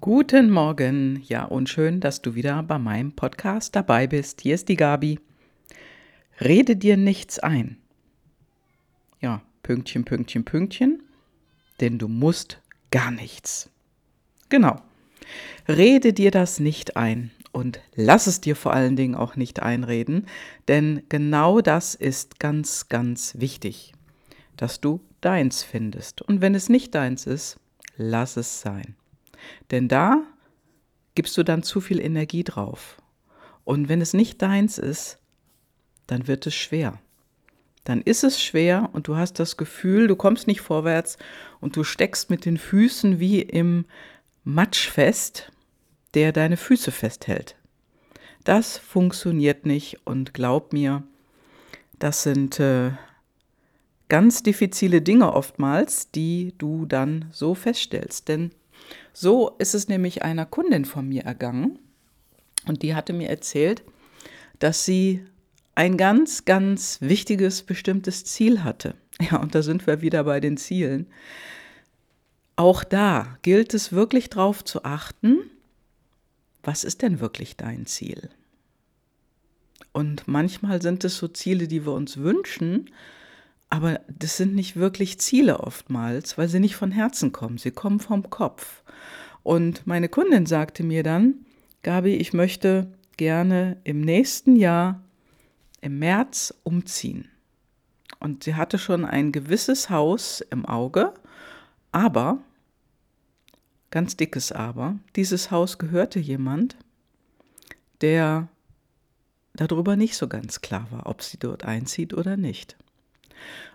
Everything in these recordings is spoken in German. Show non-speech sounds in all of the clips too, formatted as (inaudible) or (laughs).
Guten Morgen, ja und schön, dass du wieder bei meinem Podcast dabei bist. Hier ist die Gabi. Rede dir nichts ein. Ja, Pünktchen, Pünktchen, Pünktchen, denn du musst gar nichts. Genau. Rede dir das nicht ein und lass es dir vor allen Dingen auch nicht einreden, denn genau das ist ganz, ganz wichtig, dass du deins findest. Und wenn es nicht deins ist, lass es sein. Denn da gibst du dann zu viel Energie drauf. Und wenn es nicht deins ist, dann wird es schwer. Dann ist es schwer und du hast das Gefühl, du kommst nicht vorwärts und du steckst mit den Füßen wie im Matsch fest, der deine Füße festhält. Das funktioniert nicht und glaub mir, das sind äh, ganz diffizile Dinge oftmals, die du dann so feststellst. Denn so ist es nämlich einer Kundin von mir ergangen und die hatte mir erzählt, dass sie ein ganz, ganz wichtiges, bestimmtes Ziel hatte. (laughs) Ja, und da sind wir wieder bei den Zielen. Auch da gilt es wirklich darauf zu achten, was ist denn wirklich dein Ziel? Und manchmal sind es so Ziele, die wir uns wünschen, aber das sind nicht wirklich Ziele oftmals, weil sie nicht von Herzen kommen. Sie kommen vom Kopf. Und meine Kundin sagte mir dann, Gabi, ich möchte gerne im nächsten Jahr im März umziehen. Und sie hatte schon ein gewisses Haus im Auge, aber, ganz dickes Aber, dieses Haus gehörte jemand, der darüber nicht so ganz klar war, ob sie dort einzieht oder nicht.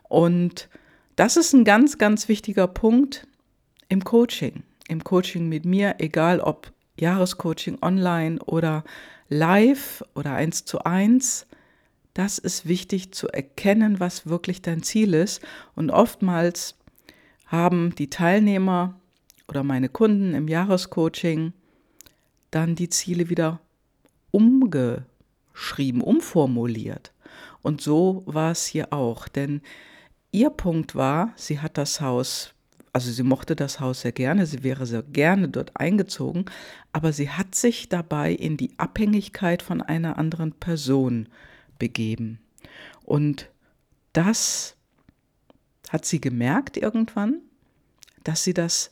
Und das ist ein ganz, ganz wichtiger Punkt im Coaching. Im Coaching mit mir, egal ob Jahrescoaching online oder live oder eins zu eins. Das ist wichtig zu erkennen, was wirklich dein Ziel ist. Und oftmals haben die Teilnehmer oder meine Kunden im Jahrescoaching dann die Ziele wieder umgeschrieben, umformuliert. Und so war es hier auch, denn ihr Punkt war, sie hat das Haus, also sie mochte das Haus sehr gerne, sie wäre sehr gerne dort eingezogen, aber sie hat sich dabei in die Abhängigkeit von einer anderen Person begeben. Und das hat sie gemerkt irgendwann, dass sie das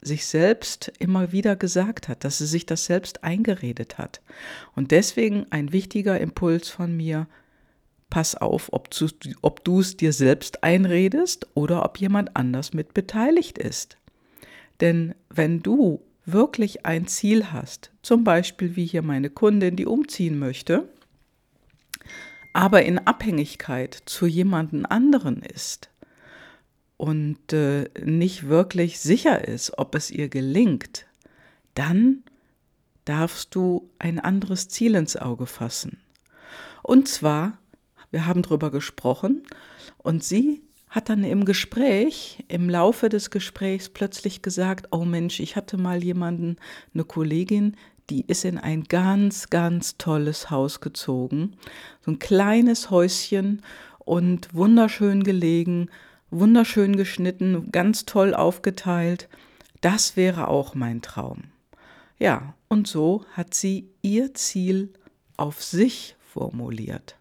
sich selbst immer wieder gesagt hat, dass sie sich das selbst eingeredet hat. Und deswegen ein wichtiger Impuls von mir, pass auf, ob du, ob du es dir selbst einredest oder ob jemand anders mit beteiligt ist. Denn wenn du wirklich ein Ziel hast, zum Beispiel wie hier meine Kundin, die umziehen möchte, aber in Abhängigkeit zu jemanden anderen ist und äh, nicht wirklich sicher ist, ob es ihr gelingt, dann darfst du ein anderes Ziel ins Auge fassen. Und zwar wir haben darüber gesprochen und sie hat dann im Gespräch, im Laufe des Gesprächs plötzlich gesagt, oh Mensch, ich hatte mal jemanden, eine Kollegin, die ist in ein ganz, ganz tolles Haus gezogen. So ein kleines Häuschen und wunderschön gelegen, wunderschön geschnitten, ganz toll aufgeteilt. Das wäre auch mein Traum. Ja, und so hat sie ihr Ziel auf sich formuliert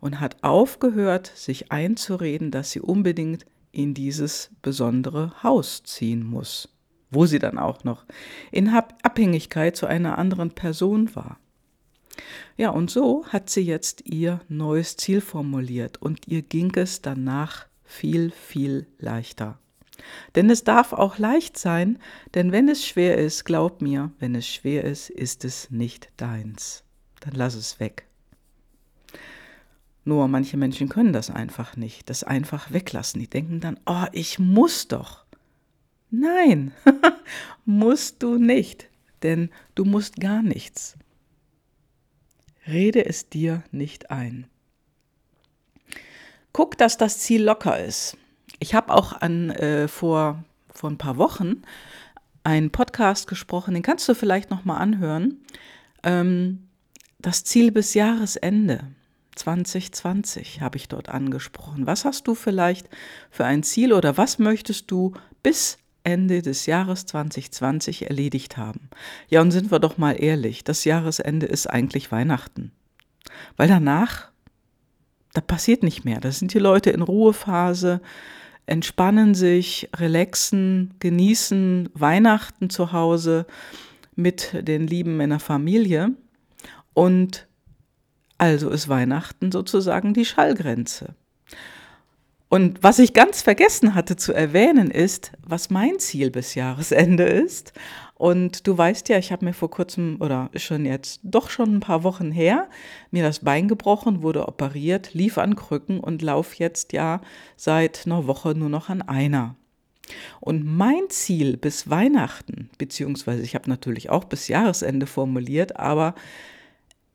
und hat aufgehört, sich einzureden, dass sie unbedingt in dieses besondere Haus ziehen muss, wo sie dann auch noch in Abhängigkeit zu einer anderen Person war. Ja, und so hat sie jetzt ihr neues Ziel formuliert und ihr ging es danach viel, viel leichter. Denn es darf auch leicht sein, denn wenn es schwer ist, glaub mir, wenn es schwer ist, ist es nicht deins. Dann lass es weg. Nur manche Menschen können das einfach nicht, das einfach weglassen. Die denken dann, oh, ich muss doch. Nein, (laughs) musst du nicht, denn du musst gar nichts. Rede es dir nicht ein. Guck, dass das Ziel locker ist. Ich habe auch an, äh, vor, vor ein paar Wochen einen Podcast gesprochen, den kannst du vielleicht noch mal anhören. Ähm, das Ziel bis Jahresende. 2020 habe ich dort angesprochen. Was hast du vielleicht für ein Ziel oder was möchtest du bis Ende des Jahres 2020 erledigt haben. Ja, und sind wir doch mal ehrlich, das Jahresende ist eigentlich Weihnachten. Weil danach, da passiert nicht mehr. Da sind die Leute in Ruhephase, entspannen sich, relaxen, genießen Weihnachten zu Hause mit den Lieben in der Familie. Und also ist Weihnachten sozusagen die Schallgrenze. Und was ich ganz vergessen hatte zu erwähnen ist, was mein Ziel bis Jahresende ist. Und du weißt ja, ich habe mir vor kurzem oder schon jetzt doch schon ein paar Wochen her mir das Bein gebrochen, wurde operiert, lief an Krücken und laufe jetzt ja seit einer Woche nur noch an einer. Und mein Ziel bis Weihnachten, beziehungsweise ich habe natürlich auch bis Jahresende formuliert, aber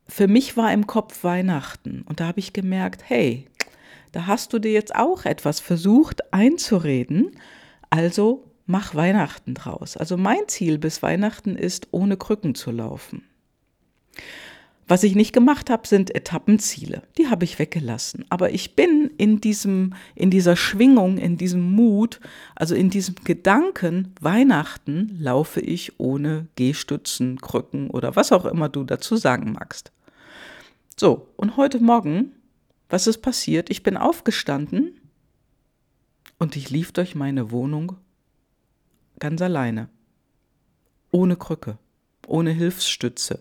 für mich war im Kopf Weihnachten und da habe ich gemerkt, hey, da hast du dir jetzt auch etwas versucht einzureden, also mach Weihnachten draus. Also mein Ziel bis Weihnachten ist, ohne Krücken zu laufen. Was ich nicht gemacht habe, sind Etappenziele. Die habe ich weggelassen. Aber ich bin in diesem, in dieser Schwingung, in diesem Mut, also in diesem Gedanken, Weihnachten laufe ich ohne Gehstützen, Krücken oder was auch immer du dazu sagen magst. So, und heute Morgen was ist passiert? Ich bin aufgestanden und ich lief durch meine Wohnung ganz alleine. Ohne Krücke, ohne Hilfsstütze.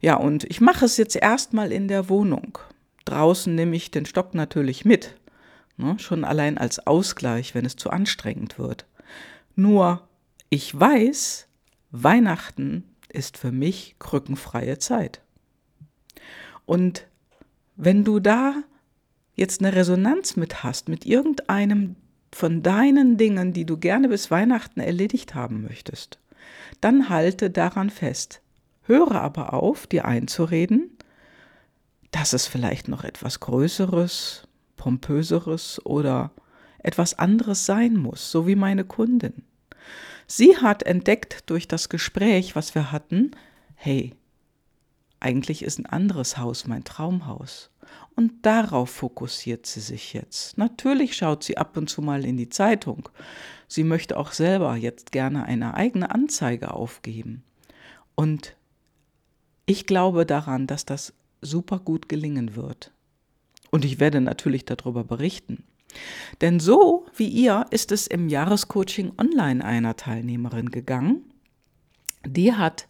Ja, und ich mache es jetzt erstmal in der Wohnung. Draußen nehme ich den Stock natürlich mit. Ne, schon allein als Ausgleich, wenn es zu anstrengend wird. Nur, ich weiß, Weihnachten ist für mich krückenfreie Zeit. Und wenn du da jetzt eine Resonanz mit hast, mit irgendeinem von deinen Dingen, die du gerne bis Weihnachten erledigt haben möchtest, dann halte daran fest. Höre aber auf, dir einzureden, dass es vielleicht noch etwas Größeres, Pompöseres oder etwas anderes sein muss, so wie meine Kundin. Sie hat entdeckt durch das Gespräch, was wir hatten, hey, eigentlich ist ein anderes Haus mein Traumhaus. Und darauf fokussiert sie sich jetzt. Natürlich schaut sie ab und zu mal in die Zeitung. Sie möchte auch selber jetzt gerne eine eigene Anzeige aufgeben. Und ich glaube daran, dass das super gut gelingen wird. Und ich werde natürlich darüber berichten. Denn so wie ihr ist es im Jahrescoaching online einer Teilnehmerin gegangen. Die hat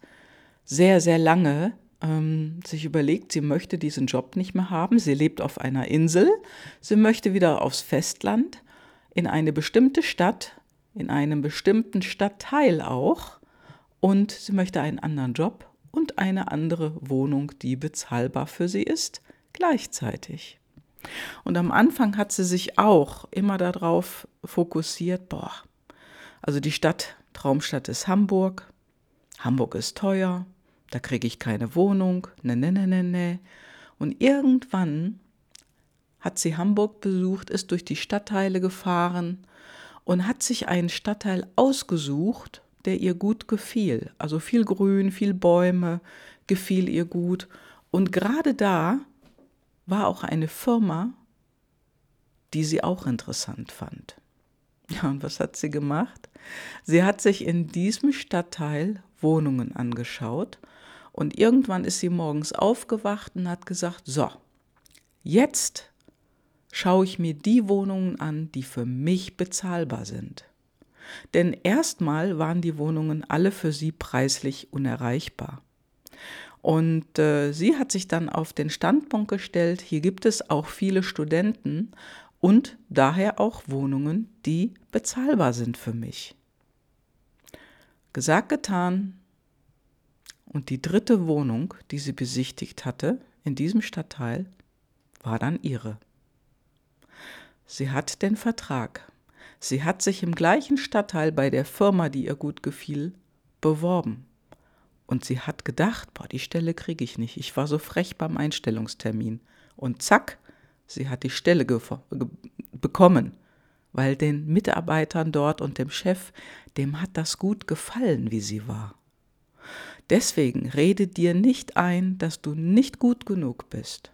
sehr, sehr lange ähm, sich überlegt, sie möchte diesen Job nicht mehr haben. Sie lebt auf einer Insel. Sie möchte wieder aufs Festland, in eine bestimmte Stadt, in einem bestimmten Stadtteil auch. Und sie möchte einen anderen Job und eine andere Wohnung, die bezahlbar für sie ist, gleichzeitig. Und am Anfang hat sie sich auch immer darauf fokussiert, boah, also die Stadt, Traumstadt ist Hamburg, Hamburg ist teuer, da kriege ich keine Wohnung, ne, ne, ne, ne, ne. Und irgendwann hat sie Hamburg besucht, ist durch die Stadtteile gefahren und hat sich einen Stadtteil ausgesucht, der ihr gut gefiel. Also viel Grün, viel Bäume, gefiel ihr gut. Und gerade da war auch eine Firma, die sie auch interessant fand. Ja, und was hat sie gemacht? Sie hat sich in diesem Stadtteil Wohnungen angeschaut und irgendwann ist sie morgens aufgewacht und hat gesagt, so, jetzt schaue ich mir die Wohnungen an, die für mich bezahlbar sind. Denn erstmal waren die Wohnungen alle für sie preislich unerreichbar. Und äh, sie hat sich dann auf den Standpunkt gestellt, hier gibt es auch viele Studenten und daher auch Wohnungen, die bezahlbar sind für mich. Gesagt, getan, und die dritte Wohnung, die sie besichtigt hatte, in diesem Stadtteil, war dann ihre. Sie hat den Vertrag. Sie hat sich im gleichen Stadtteil bei der Firma, die ihr gut gefiel, beworben. Und sie hat gedacht, boah, die Stelle kriege ich nicht. Ich war so frech beim Einstellungstermin. Und zack, sie hat die Stelle bekommen, weil den Mitarbeitern dort und dem Chef, dem hat das gut gefallen, wie sie war. Deswegen rede dir nicht ein, dass du nicht gut genug bist,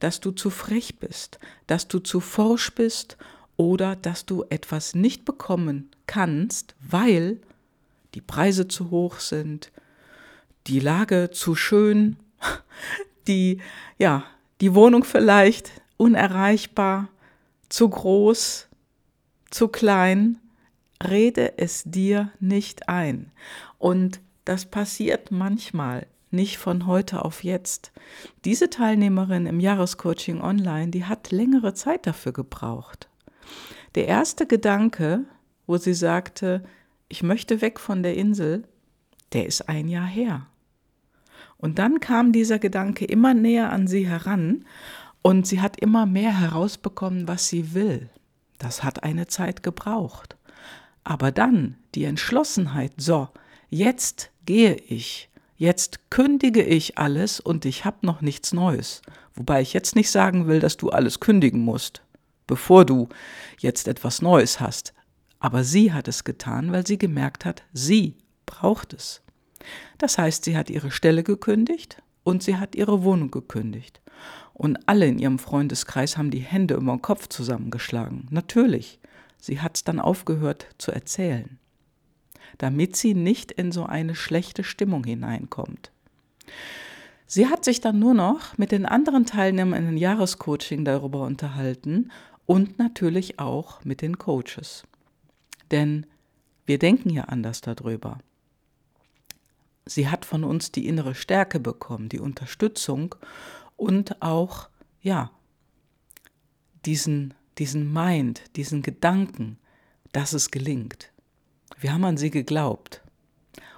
dass du zu frech bist, dass du zu forsch bist oder dass du etwas nicht bekommen kannst, weil die Preise zu hoch sind, die Lage zu schön, (laughs) die, ja, die Wohnung vielleicht unerreichbar, zu groß, zu klein. Rede es dir nicht ein. Und das passiert manchmal, nicht von heute auf jetzt. Diese Teilnehmerin im Jahrescoaching Online, die hat längere Zeit dafür gebraucht. Der erste Gedanke, wo sie sagte, ich möchte weg von der Insel, der ist ein Jahr her. Und dann kam dieser Gedanke immer näher an sie heran und sie hat immer mehr herausbekommen, was sie will. Das hat eine Zeit gebraucht. Aber dann die Entschlossenheit, so, jetzt gehe ich, jetzt kündige ich alles und ich habe noch nichts Neues. Wobei ich jetzt nicht sagen will, dass du alles kündigen musst, bevor du jetzt etwas Neues hast. Aber sie hat es getan, weil sie gemerkt hat, sie braucht es. Das heißt, sie hat ihre Stelle gekündigt und sie hat ihre Wohnung gekündigt. Und alle in ihrem Freundeskreis haben die Hände über den Kopf zusammengeschlagen. Natürlich, sie hat es dann aufgehört zu erzählen, damit sie nicht in so eine schlechte Stimmung hineinkommt. Sie hat sich dann nur noch mit den anderen Teilnehmern in den Jahrescoaching darüber unterhalten und natürlich auch mit den Coaches. Denn wir denken ja anders darüber. Sie hat von uns die innere Stärke bekommen, die Unterstützung und auch, ja, diesen, diesen Mind, diesen Gedanken, dass es gelingt. Wir haben an sie geglaubt.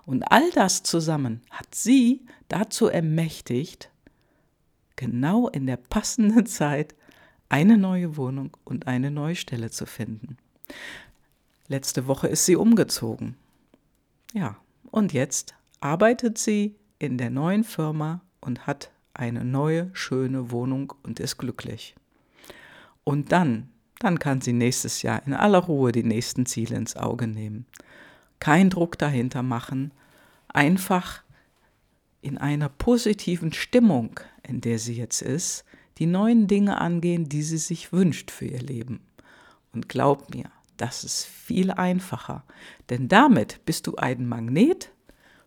Und all das zusammen hat sie dazu ermächtigt, genau in der passenden (laughs) Zeit eine neue Wohnung und eine neue Stelle zu finden. Letzte Woche ist sie umgezogen. Ja, und jetzt arbeitet sie in der neuen Firma und hat eine neue, schöne Wohnung und ist glücklich. Und dann, dann kann sie nächstes Jahr in aller Ruhe die nächsten Ziele ins Auge nehmen. Kein Druck dahinter machen, einfach in einer positiven Stimmung, in der sie jetzt ist, die neuen Dinge angehen, die sie sich wünscht für ihr Leben. Und glaub mir, das ist viel einfacher, denn damit bist du ein Magnet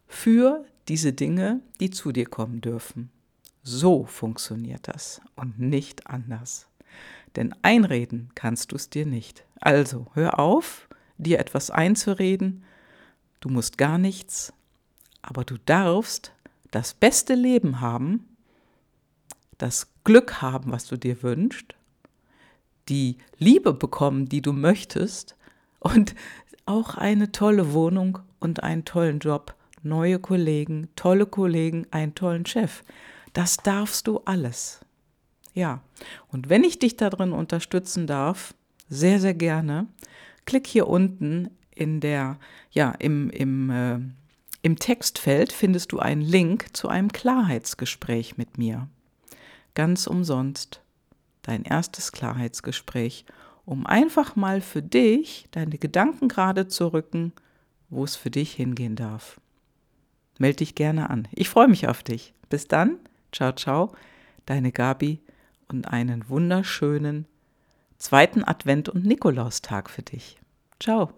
für diese Dinge, die zu dir kommen dürfen. So funktioniert das und nicht anders. Denn einreden kannst du es dir nicht. Also hör auf, dir etwas einzureden. Du musst gar nichts, aber du darfst das beste Leben haben, das Glück haben, was du dir wünschst, die Liebe bekommen, die du möchtest und auch eine tolle Wohnung und einen tollen Job neue Kollegen, tolle Kollegen, einen tollen Chef. Das darfst du alles. Ja, und wenn ich dich darin unterstützen darf, sehr, sehr gerne, klick hier unten in der, ja, im, im, äh, im Textfeld findest du einen Link zu einem Klarheitsgespräch mit mir. Ganz umsonst. Dein erstes Klarheitsgespräch, um einfach mal für dich deine Gedanken gerade zu rücken, wo es für dich hingehen darf melde dich gerne an. Ich freue mich auf dich. Bis dann. Ciao, ciao. Deine Gabi und einen wunderschönen zweiten Advent- und Nikolaustag für dich. Ciao.